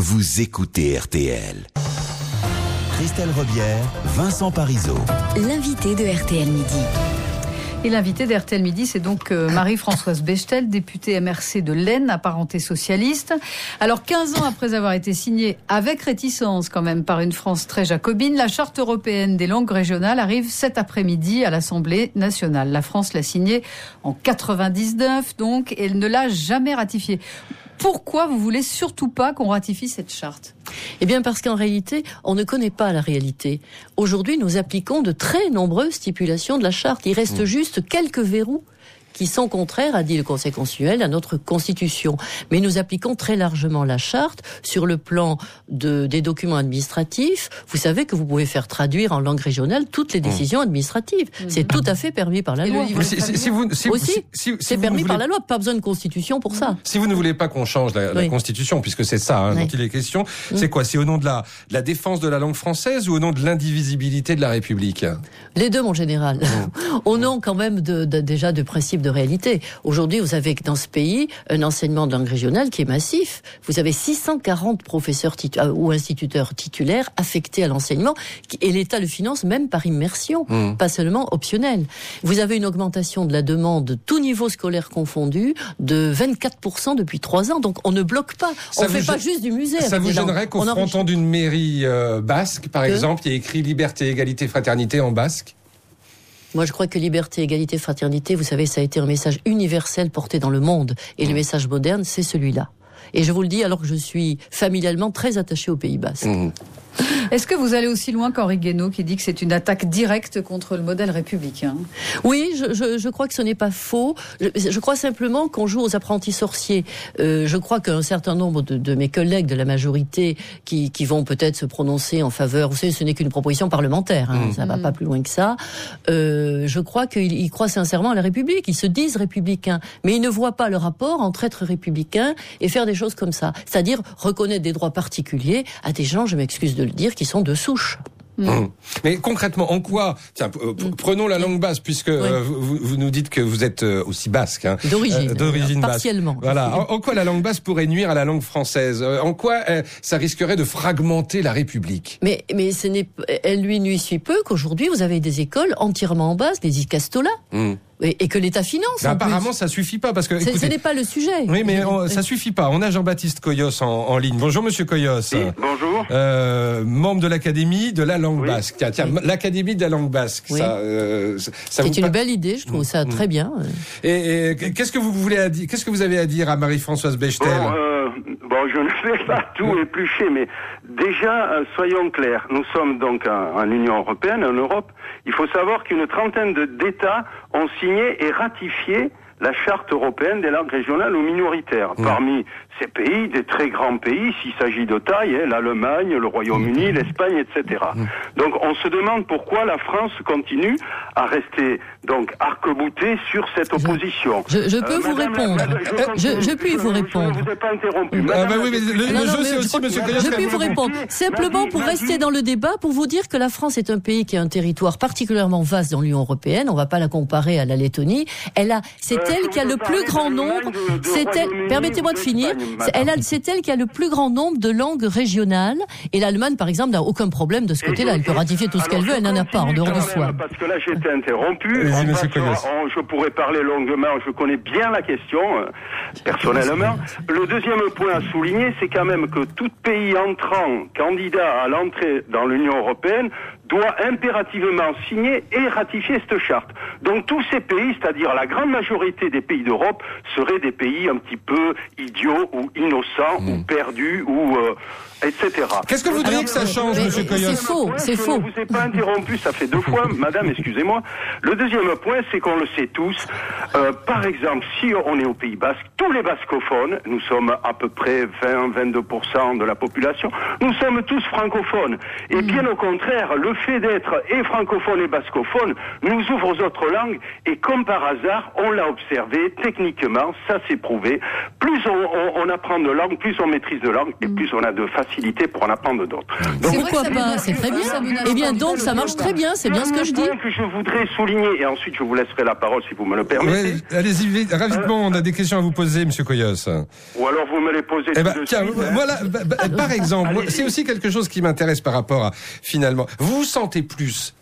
vous écoutez RTL. Christelle Robière, Vincent Parisot. L'invité de RTL Midi. Et l'invité d'RTL Midi, c'est donc euh, Marie-Françoise Bechtel, députée MRC de l'Aisne, apparentée socialiste. Alors, 15 ans après avoir été signée avec réticence quand même par une France très jacobine, la Charte européenne des langues régionales arrive cet après-midi à l'Assemblée nationale. La France l'a signée en 99, donc, et elle ne l'a jamais ratifiée. Pourquoi vous voulez surtout pas qu'on ratifie cette charte? Eh bien parce qu'en réalité, on ne connaît pas la réalité. Aujourd'hui, nous appliquons de très nombreuses stipulations de la charte. Il reste juste quelques verrous qui sont contraires, a dit le Conseil constitutionnel, à notre Constitution. Mais nous appliquons très largement la charte sur le plan de, des documents administratifs. Vous savez que vous pouvez faire traduire en langue régionale toutes les décisions administratives. C'est tout à fait permis par la loi. Si, si- si vous, si, Aussi, si- si- si c'est permis par la loi, pas besoin de constitution pour ça. Si vous ne voulez pas qu'on change la, la Oui. Constitution, puisque c'est ça hein, Oui. dont il est question, c'est quoi? C'est au nom de la, de la défense de la langue française ou au nom de l'indivisibilité de la République? Les deux, mon général. Au nom quand même de, de- déjà de principes de réalité. Aujourd'hui, vous avez dans ce pays un enseignement de langue régionale qui est massif. Vous avez 640 professeurs euh, ou instituteurs titulaires affectés à l'enseignement et l'État le finance même par immersion, Mmh. pas seulement optionnel. Vous avez une augmentation de la demande, tout niveau scolaire confondu, de 24% depuis trois ans. Donc on ne bloque pas. Ça on vous fait pas juste du musée. Ça vous gênerait qu'au fronton d'une mairie euh, basque, par Que? exemple, il y ait écrit liberté, égalité, fraternité en basque? Moi, je crois que liberté, égalité, fraternité, vous savez, ça a été un message universel porté dans le monde. Et le message moderne, c'est celui-là. Et je vous le dis alors que je suis familialement très attachée au Pays Basque. Mmh. Est-ce que vous allez aussi loin qu'Henri Guénaud qui dit que c'est une attaque directe contre le modèle républicain? Oui, je, je, je crois que ce n'est pas faux. Je, je crois simplement qu'on joue aux apprentis sorciers. Euh, je crois qu'un certain nombre de, de mes collègues de la majorité qui, qui vont peut-être se prononcer en faveur, vous savez, ce n'est qu'une proposition parlementaire, hein, ça va pas plus loin que ça. Euh, je crois qu'ils ils croient sincèrement à la République. Ils se disent républicains, mais ils ne voient pas le rapport entre être républicain et faire des choses comme ça, c'est-à-dire reconnaître des droits particuliers à des gens, je m'excuse de le dire, qui sont de souche. Mmh. Mais concrètement, en quoi Tiens, euh, p- prenons la langue basque, puisque euh, vous, vous nous dites que vous êtes euh, aussi basque. hein. D'origine, Euh, d'origine basque. partiellement. Voilà. En, en quoi la langue basque pourrait nuire à la langue française? En quoi euh, ça risquerait de fragmenter la République? Mais, mais ce n'est, elle lui nuit si peu qu'aujourd'hui vous avez des écoles entièrement en base, des icastolas, Mmh. Et, et que l'État finance. Plus. apparemment, ça suffit pas parce que. C'est- ce écoutez, n'est pas le sujet. oui, mais on- ça suffit pas. On a Jean-Baptiste Coyos en, en ligne. Bonjour, Monsieur Coyos. Oui, bonjour. Euh, membre de l'Académie de la langue Oui. basque. Tiens, tiens, l'Académie de la langue basque. Oui. Ça, euh, ça ça vous C'est une belle idée, je trouve ça Mm. très bien. Et, et qu'est-ce que vous voulez à dire Qu'est-ce que vous avez à dire à Marie-Françoise Bechtel Bon, euh, bon, je ne vais pas tout éplucher, mais déjà, euh, soyons clairs. Nous sommes donc en, en Union européenne, en Europe. Il faut savoir qu'une trentaine d'États ont signé et ratifié la charte européenne des langues régionales ou minoritaires. Parmi ces pays, des très grands pays, s'il s'agit de taille, hein, l'Allemagne, le Royaume-Uni, l'Espagne, etc. Donc on se demande pourquoi la France continue à rester donc arc-boutée sur cette opposition. Je, je peux Euh, vous madame répondre. madame, Je, je puis vous répondre. Je ne vous ai pas interrompu. Ah Madame bah oui, mais le, Non, jeu c'est aussi Monsieur. Je puis vous répondre. Simplement pour rester dans le débat, pour vous dire que la France est un pays qui a un territoire particulièrement vaste dans l'Union européenne. On va pas la comparer à la Lettonie. Elle a, c'est Euh, elle qui a le plus grand nombre. C'est elle. Permettez-moi de finir. Elle a, c'est elle qui a le plus grand nombre de langues régionales. Et l'Allemagne, par exemple, n'a aucun problème de ce côté-là. Elle peut ratifier tout ce qu'elle veut. Elle n'en a pas en dehors de soi. Parce que là, j'ai été interrompu. Allez-y, monsieur je pourrais parler longuement. Je connais bien la question, euh, personnellement. Le deuxième point à souligner, c'est quand même que tout pays entrant, candidat à l'entrée dans l'Union européenne, doit impérativement signer et ratifier cette charte. Donc tous ces pays, c'est-à-dire la grande majorité des pays d'Europe, seraient des pays un petit peu idiots ou innocents ou perdus ou euh, etc. Qu'est-ce que vous voudriez que ça change, Monsieur Coyos c'est faux, c'est je faux. ne vous ai pas interrompu, ça fait deux fois, madame, excusez-moi. Le deuxième point, c'est qu'on le sait tous. Euh, par exemple, si on est au Pays Basque, tous les bascophones, nous sommes à peu près 20-22% de la population, nous sommes tous francophones. Et bien au contraire, le fait d'être et francophone et bascophone nous ouvre aux autres langues et comme par hasard, on l'a observé techniquement, ça s'est prouvé. Plus on, on, apprend de langues, plus on maîtrise de langues et plus on a de facilité pour en apprendre d'autres. Donc pourquoi pas C'est très bien. Eh bien donc ça marche très bien, c'est bien ce que je dis. que je voudrais souligner et ensuite je vous laisserai la parole si vous me le permettez. Allez-y rapidement, on a des questions à vous poser, Monsieur Coyos. Ou alors vous me les posez. Eh ben, tiens, voilà. Bah, bah, par exemple, c'est aussi quelque chose qui m'intéresse par rapport à finalement. Vous sentez plus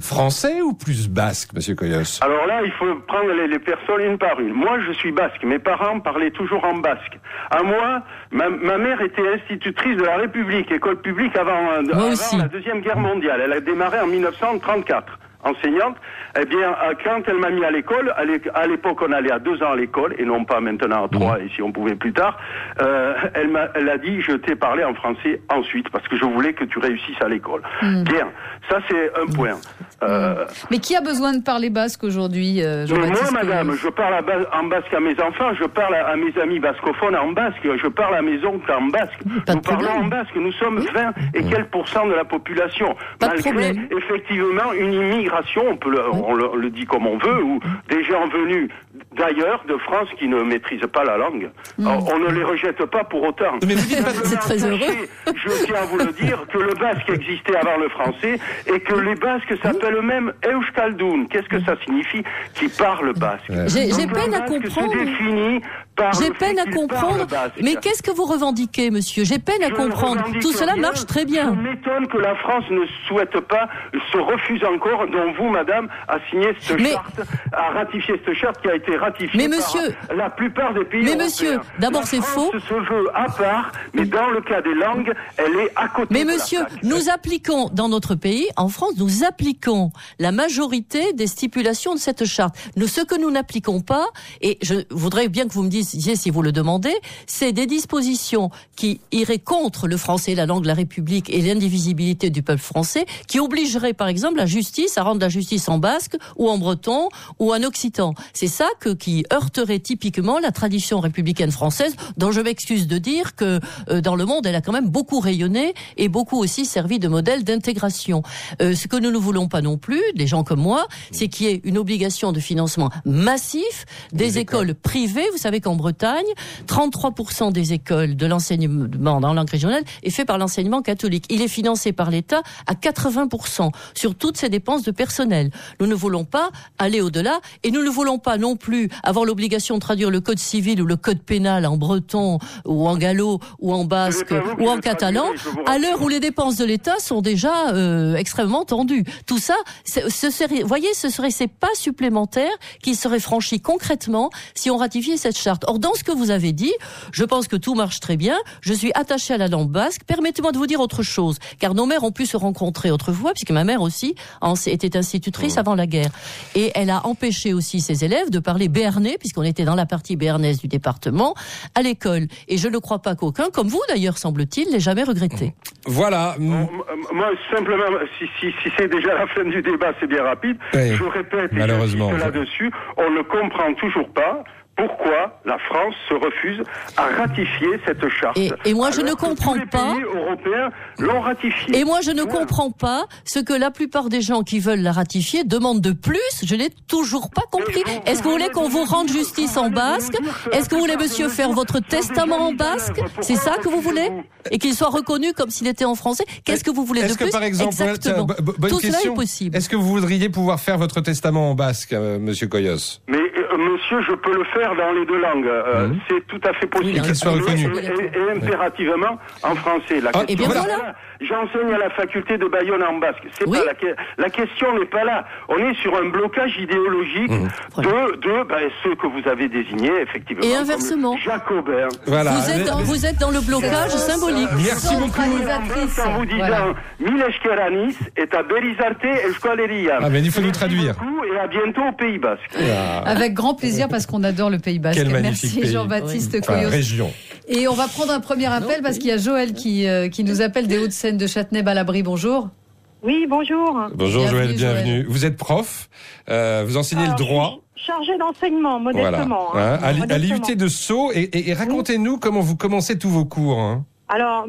français ou plus basque, Monsieur Coyos Alors là, il faut prendre les, personnes une par une. Moi, je suis basque. Mes parents parlaient toujours en basque. À moi, ma, mère était institutrice de la République, école publique avant, avant la Deuxième Guerre mondiale. Elle a démarré en 1934 enseignante, eh bien, euh, quand elle m'a mis à l'école, à l'époque on allait à deux ans à l'école et non pas maintenant à trois et si on pouvait plus tard, euh, elle m'a, elle a dit je t'ai parlé en français ensuite parce que je voulais que tu réussisses à l'école. Hmm. Bien, ça c'est un point. Euh, Mais qui a besoin de parler basque aujourd'hui, euh, Moi, madame, je parle en basque à mes enfants, je parle à, mes amis bascophones en basque, je parle à mes oncles en basque. nous parlons en basque, nous sommes 20 et quelques pourcents de la population. malgré effectivement une immigration, on peut le, on le, dit comme on veut, ou des gens venus d'ailleurs, de France, qui ne maîtrisent pas la langue. Mm. On ne les rejette pas pour autant. Mais c'est très heureux. Je tiens à vous le dire que le basque existait avant le français et que les basques s'appellent eux-mêmes Euskaldun. Qu'est-ce que ça signifie Qui parle basque. J'ai peine à comprendre. J'ai peine à comprendre. Mais qu'est-ce que vous revendiquez, monsieur J'ai peine à comprendre. Tout cela marche très bien. Je m'étonne que la France ne souhaite pas, se refuse encore, dont vous, madame, à signer cette charte, à ratifier cette charte qui a été ratifiée mais monsieur, par la plupart des pays Mais monsieur, d'abord c'est faux. se veut à part, mais dans le cas des langues, elle est à côté. Mais monsieur, nous appliquons dans notre pays, en France, nous appliquons la majorité des stipulations de cette charte. Nous, ce que nous n'appliquons pas, et je voudrais bien que vous me disiez si vous le demandez, c'est des dispositions qui iraient contre le français, la langue de la République et l'indivisibilité du peuple français, qui obligeraient par exemple la justice à rendre la justice en basque ou en breton ou en occitan. C'est ça que, qui heurterait typiquement la tradition républicaine française, dont je m'excuse de dire que euh, dans le monde, elle a quand même beaucoup rayonné et beaucoup aussi servi de modèle d'intégration. Euh, ce que nous ne voulons pas non plus, des gens comme moi, c'est qu'il y ait une obligation de financement massif des, écoles. écoles privées. Vous savez qu'en Bretagne, 33% des écoles de l'enseignement dans langue régionale est fait par l'enseignement catholique. Il est financé par l'État à 80% sur toutes ses dépenses de personnel. Nous ne voulons pas aller au-delà et nous ne voulons pas non plus avoir l'obligation de traduire le code civil ou le code pénal en breton ou en gallo ou en basque ou en catalan à l'heure où les dépenses de l'État sont déjà euh, extrêmement tendues. Tout ça, ce serait, voyez, ce serait ces pas supplémentaires qui seraient franchis concrètement si on ratifiait cette charte. Or, dans ce que vous avez dit, je pense que tout marche très bien. Je suis attachée à la langue basque. Permettez-moi de vous dire autre chose, car nos mères ont pu se rencontrer autrefois, puisque ma mère aussi était institutrice avant la guerre. Et elle a empêché aussi ses élèves de parler béarnais, puisqu'on était dans la partie béarnaise du département, à l'école. Et je ne crois pas qu'aucun, comme vous d'ailleurs, semble-t-il, l'ait jamais regretté. Voilà. Moi, simplement, si, si, c'est déjà la fin du débat, c'est bien rapide. Je répète, malheureusement, là-dessus, on ne comprend toujours pas pourquoi la France se refuse à ratifier cette charte. Et, moi, je ne comprends les pas. Pays européens l'ont ratifiée. Et moi, je ne comprends pas ce que la plupart des gens qui veulent la ratifier demandent de plus. Je n'ai toujours pas compris. Est-ce que vous voulez qu'on vous rende justice en basque Est-ce que vous voulez, monsieur, faire votre testament en basque C'est ça que vous voulez Et qu'il soit reconnu comme s'il était en français Qu'est-ce que vous voulez de plus que, par exemple, Exactement. Tout cela est possible. Est-ce que vous voudriez pouvoir faire votre testament en basque, euh, monsieur Coyos? Mais euh, monsieur, je peux le faire dans les deux langues. Euh, mhm. C'est tout à fait possible. qu'il soit reconnu. Et, impérativement en français. La ah, et bien voilà. J'enseigne à la faculté de Bayonne en basque. C'est pas la, la question n'est pas là. On est sur un blocage idéologique mhm. de, de ben, ceux que vous avez désignés, effectivement. Et inversement. Jacobin. Voilà. Vous êtes, dans, vous êtes dans le blocage symbolique. Merci beaucoup. En vous disant, Mileshkeranis est à Berizarte Esqualeria. Ah, mais il faut nous traduire. Et à bientôt au Pays Basque. Avec grand plaisir parce qu'on adore le Pays Basque. Merci Jean-Baptiste oui. région. Et on va prendre un premier appel parce qu'il y a Joël qui, euh, qui nous appelle des Hauts-de-Seine de Châtenay-Balabry. Bonjour. Oui, bonjour. Bonjour Joël, bienvenue. Vous êtes prof, euh, vous enseignez le droit. Chargé d'enseignement, modestement. Hein, à, l'IUT de Sceaux. Et, racontez-nous comment vous commencez tous vos cours. Hein. Alors,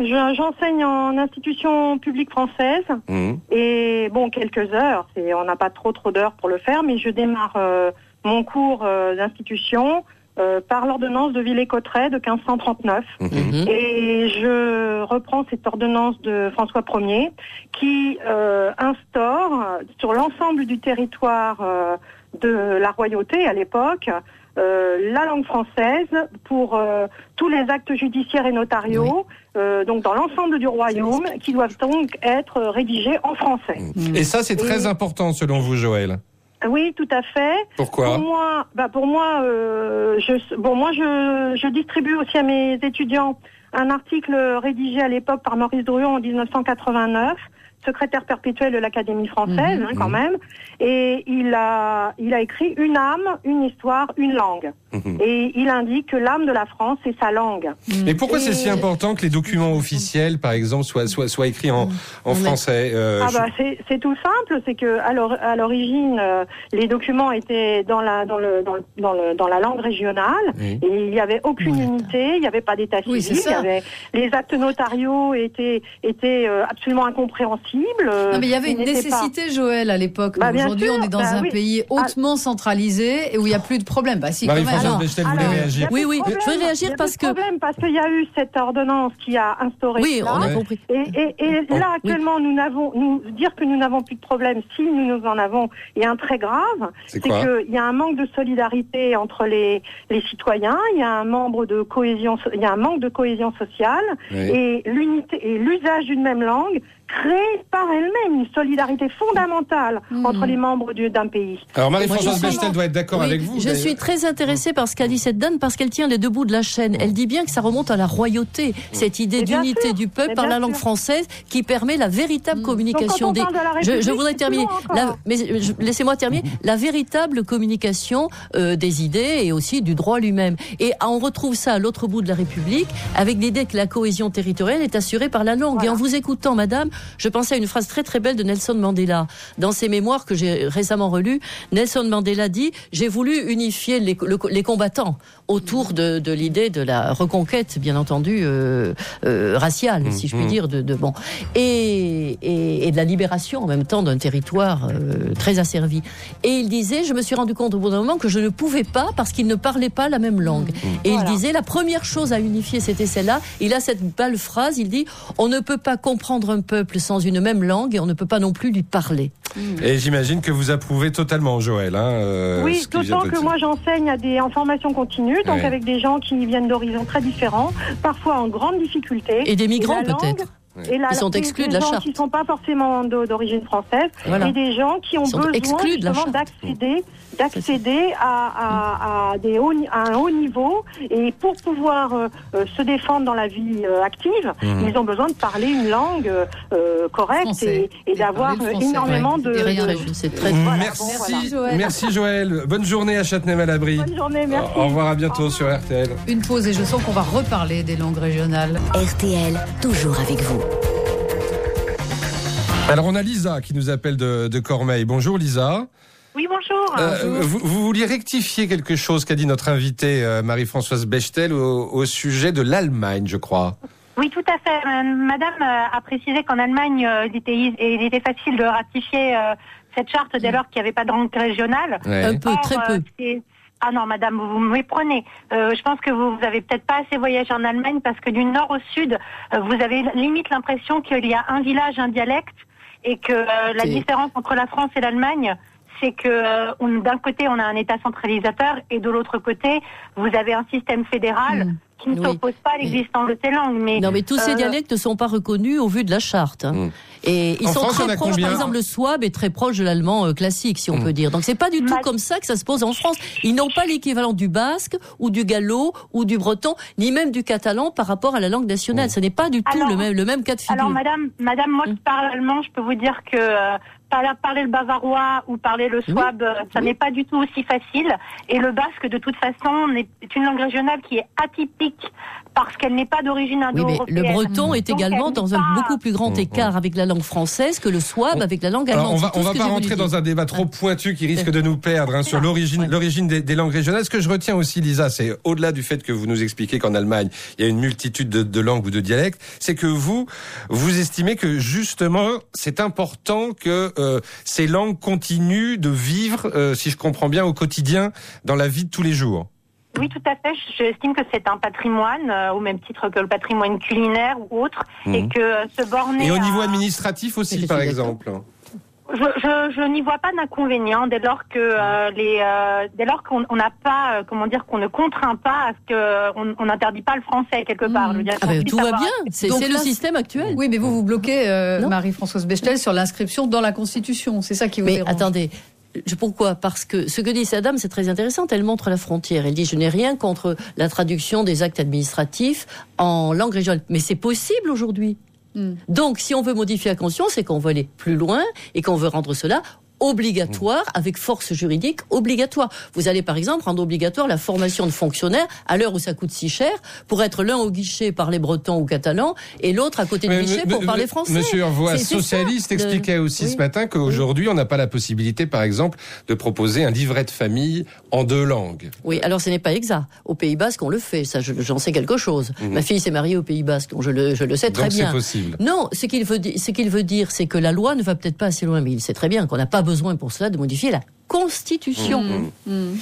j'enseigne en institution publique française Mhm. et bon, quelques heures. On n'a pas trop trop d'heures pour le faire, mais je démarre euh, mon cours euh, d'institution euh, par l'ordonnance de Villers-Cotterêts de 1539. Mhm. Et je reprends cette ordonnance de François Ier qui euh, instaure sur l'ensemble du territoire euh, de la royauté à l'époque euh, la langue française pour euh, tous les actes judiciaires et notariaux, euh, donc dans l'ensemble du royaume, qui doivent donc être rédigés en français. Et ça, c'est très Et- important selon vous, Joël. Oui, tout à fait. Pourquoi Pour moi, bah pour moi, euh, je, bon, moi, je, je distribue aussi à mes étudiants un article rédigé à l'époque par Maurice Drouillon en 1989, secrétaire perpétuel de l'Académie française, Mhm. hein, quand même. Et il a, il a écrit une âme, une histoire, une langue. Mhm. Et il indique que l'âme de la France, c'est sa langue. Et pourquoi c'est si important que les documents officiels, par exemple, soient, soient, soient écrits en, français euh, Ah je- bah c'est tout simple, c'est que à l'or- à l'origine euh, les documents étaient dans la dans le dans, le- dans, le- dans la langue régionale Oui. et il n'y avait aucune unité, il n'y avait pas d'état civil, Oui, c'est il y ça. avait les actes notariaux étaient étaient euh, absolument incompréhensibles. Euh, Non, mais il y avait une pas- nécessité, Joël, à l'époque. Bah, Aujourd'hui, on est dans bah un oui. pays hautement centralisé et où il n'y a plus de problème. Bah, si, quand même. Marie-Françoise Bechtel voulait réagir. Oui, oui, je vais réagir il y a parce plus de que- problème parce qu'il y a eu cette ordonnance qui a instauré Oui, on a compris. Et, et, et là, actuellement, nous n'avons, nous dire que nous n'avons plus de problème, si nous, nous en avons, est un très grave. C'est qu'il y a un manque de solidarité entre les, les citoyens, il y a un membre de cohésion, il y a un manque de cohésion sociale, Oui. et l'unité et l'usage d'une même langue crée par elle-même une solidarité fondamentale Hmm. entre les membres du- d'un pays. Alors Marie-Françoise Bechtel doit être d'accord Oui, avec vous. je suis très intéressée par ce qu'a dit cette dame parce qu'elle tient les deux bouts de la chaîne. Elle dit bien que ça remonte à la royauté, cette idée d'unité du peuple par la langue sûr. française qui permet la véritable communication Donc, des. quand on parle de la Je, je voudrais terminer. La- mais laissez-moi terminer. La véritable communication euh, des idées et aussi du droit lui-même. Et ah, on retrouve ça à l'autre bout de la République avec l'idée que la cohésion territoriale est assurée par la langue. Voilà. Et en vous écoutant, Madame, je pensais à une phrase très très belle de Nelson Mandela dans ses mémoires que j'ai récemment relues. Nelson Mandela dit j'ai voulu unifier les, le- les combattants autour de, de l'idée de la reconquête, bien entendu euh, euh, raciale, si je puis Mhm. dire, de, de bon et, et, et de la libération en même temps d'un territoire euh, très asservi. Et il disait, je me suis rendu compte au bout d'un moment que je ne pouvais pas parce qu'ils ne parlaient pas la même langue. Et Voilà. il disait, la première chose à unifier, c'était celle-là. Il a cette belle phrase, il dit, on ne peut pas comprendre un peuple sans une même langue et on ne peut pas non plus lui parler. Et j'imagine que vous approuvez totalement, Joël. Hein, euh, Oui, d'autant que dire. moi j'enseigne à des en formation continue, donc Ouais. avec des gens qui viennent d'horizons très différents, parfois en grande difficulté. Et des migrants la langue, peut-être. Et Ils sont exclus des de la gens charte. qui ne sont pas forcément d'o- d'origine française, Voilà. et des gens qui ont besoin d'accéder, d'accéder à, à, à des hauts, ni- à un haut niveau. Et pour pouvoir euh, euh, se défendre dans la vie euh, active, Mhm. ils ont besoin de parler une langue euh, correcte Français. et, d'avoir énormément ouais. de, Et rien de- d'ajouter. C'est très Voilà, merci, bon, voilà. Joël. merci Joël. Bonne journée à Châtenay-Malabry. Bonne journée, merci. Au revoir, à bientôt sur RTL. Une pause et je sens qu'on va reparler des langues régionales. RTL, toujours avec vous. Alors on a Lisa qui nous appelle de, de Cormeil. Bonjour Lisa. Oui, bonjour. Euh, vous, vous vouliez rectifier quelque chose qu'a dit notre invitée euh, Marie-Françoise Bechtel au, au sujet de l'Allemagne, je crois. Oui, tout à fait. Euh, Madame a précisé qu'en Allemagne, euh, il était, il était facile de ratifier euh, cette charte dès lors qu'il n'y avait pas de langue régionale. Ouais. un peu, Or, très peu. ah non, Madame, vous, vous me méprenez. Euh, je pense que vous, vous avez peut-être pas assez voyagé en Allemagne parce que du nord au sud, euh, vous avez limite l'impression qu'il y a un village, un dialecte, et que euh, la différence entre la France et l'Allemagne, c'est que euh, d'un côté on a un État centralisateur et de l'autre côté vous avez un système fédéral Mm. Qui ne Oui. s'oppose pas à l'existence de ces langues. Mais Non, mais tous ces euh, dialectes ne sont pas reconnus au vu de la charte. hein. Mm. Et ils En sont France, très proches. Par exemple, le swab est très proche de l'allemand euh, classique, si on Mm. peut dire. Donc c'est pas du tout Ma- comme ça que ça se pose en France. Ils n'ont pas l'équivalent du basque ou du gallo ou du breton, ni même du catalan par rapport à la langue nationale. Mm. Ce n'est pas du tout Alors- le même, le même cas de figure. Alors, madame, madame, moi qui parle allemand, je peux vous dire que euh, parler, le bavarois ou parler le swab, euh, ça Oui. n'est pas du tout aussi facile. Et le basque, de toute façon, est une langue régionale qui est atypique parce qu'elle n'est pas d'origine Oui, indo-européenne. le breton est Donc, également dans un beaucoup plus grand Mhm. écart avec la langue française que le swab avec la langue allemande. Alors, on va, on va pas rentrer dans un débat trop pointu qui risque de nous perdre hein, sur l'origine, Ouais. l'origine des, des langues régionales. Ce que je retiens aussi, Lisa, c'est au-delà du fait que vous nous expliquez qu'en Allemagne, il y a une multitude de, de langues ou de dialectes, c'est que vous, vous estimez que justement, c'est important que euh, ces langues continuent de vivre, euh, si je comprends bien, au quotidien, dans la vie de tous les jours. Oui, tout à fait. J'estime que c'est un patrimoine, euh, au même titre que le patrimoine culinaire ou autre, Mhm. et que euh, se borner Et au à- niveau administratif aussi, par exemple. Je, je, je n'y vois pas d'inconvénient dès lors que euh, les euh, dès lors qu'on on n'a pas euh, comment dire qu'on ne contraint pas à ce que on n'interdit pas le français quelque part. Je veux dire, Ah ben, qu'on tout va avoir- bien. C'est le système actuel. Oui, mais vous vous bloquez, euh. Marie-Françoise Bechtel, sur l'inscription dans la Constitution. C'est ça qui vous Mais dérange. attendez. Pourquoi? Parce que ce que dit cette dame, c'est très intéressant. Elle montre la frontière. Elle dit je n'ai rien contre la traduction des actes administratifs en langue régionale, mais c'est possible aujourd'hui. Hmm. Donc, si on veut modifier la Constitution, c'est qu'on veut aller plus loin et qu'on veut rendre cela obligatoire, avec force juridique obligatoire. Vous allez par exemple rendre obligatoire la formation de fonctionnaires à l'heure où ça coûte si cher, pour être l'un au guichet parler breton ou catalan et l'autre à côté du guichet pour parler français. Monsieur ça, socialiste, expliquait aussi Oui. ce matin qu'aujourd'hui, on n'a pas la possibilité, par exemple, de proposer un livret de famille en deux langues. Oui, alors ce n'est pas exact. Au Pays Basque, on le fait, ça, je- j'en sais quelque chose. Ma fille s'est mariée au Pays Basque, donc je le, je le sais très Mhm. Donc c'est bien. possible. Non, ce qu'il veut, ce qu'il veut dire, c'est que la loi ne va peut-être pas assez loin, mais il sait très bien qu'on n'a pas besoin pour cela de modifier la Constitution. Mhm.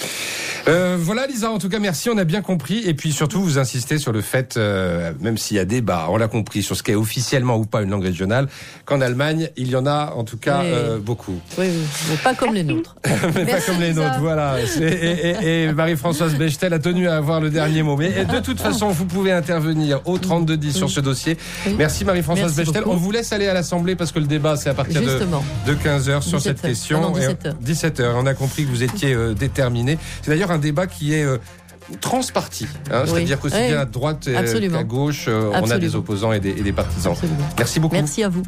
Euh, voilà Lisa, en tout cas merci, on a bien compris et puis surtout vous insistez sur le fait, euh, même s'il y a débat, on l'a compris sur ce qu'est officiellement ou pas une langue régionale, qu'en Allemagne il y en a en tout cas Oui. euh, beaucoup, Oui, oui, mais pas comme les nôtres. mais pas comme les Lisa. nôtres. Voilà. Et, et- et Marie-Françoise Bechtel a tenu à avoir le dernier mot. Mais de toute façon, vous pouvez intervenir au 3210 sur ce dossier. Oui. Merci Marie-Françoise Bechtel. beaucoup. On vous laisse aller à l'Assemblée parce que le débat c'est à partir de, Justement. de 15h sur 17 cette heures. question. Ah non, Et- 17 heures. 17 heures. On a compris que vous étiez euh, déterminé. C'est d'ailleurs un débat qui est euh, transparti. hein. Oui. C'est-à-dire qu'aussi Oui. bien à droite euh, qu'à gauche, euh, on a des opposants et des, et des partisans. Absolument. Merci beaucoup. Merci à vous.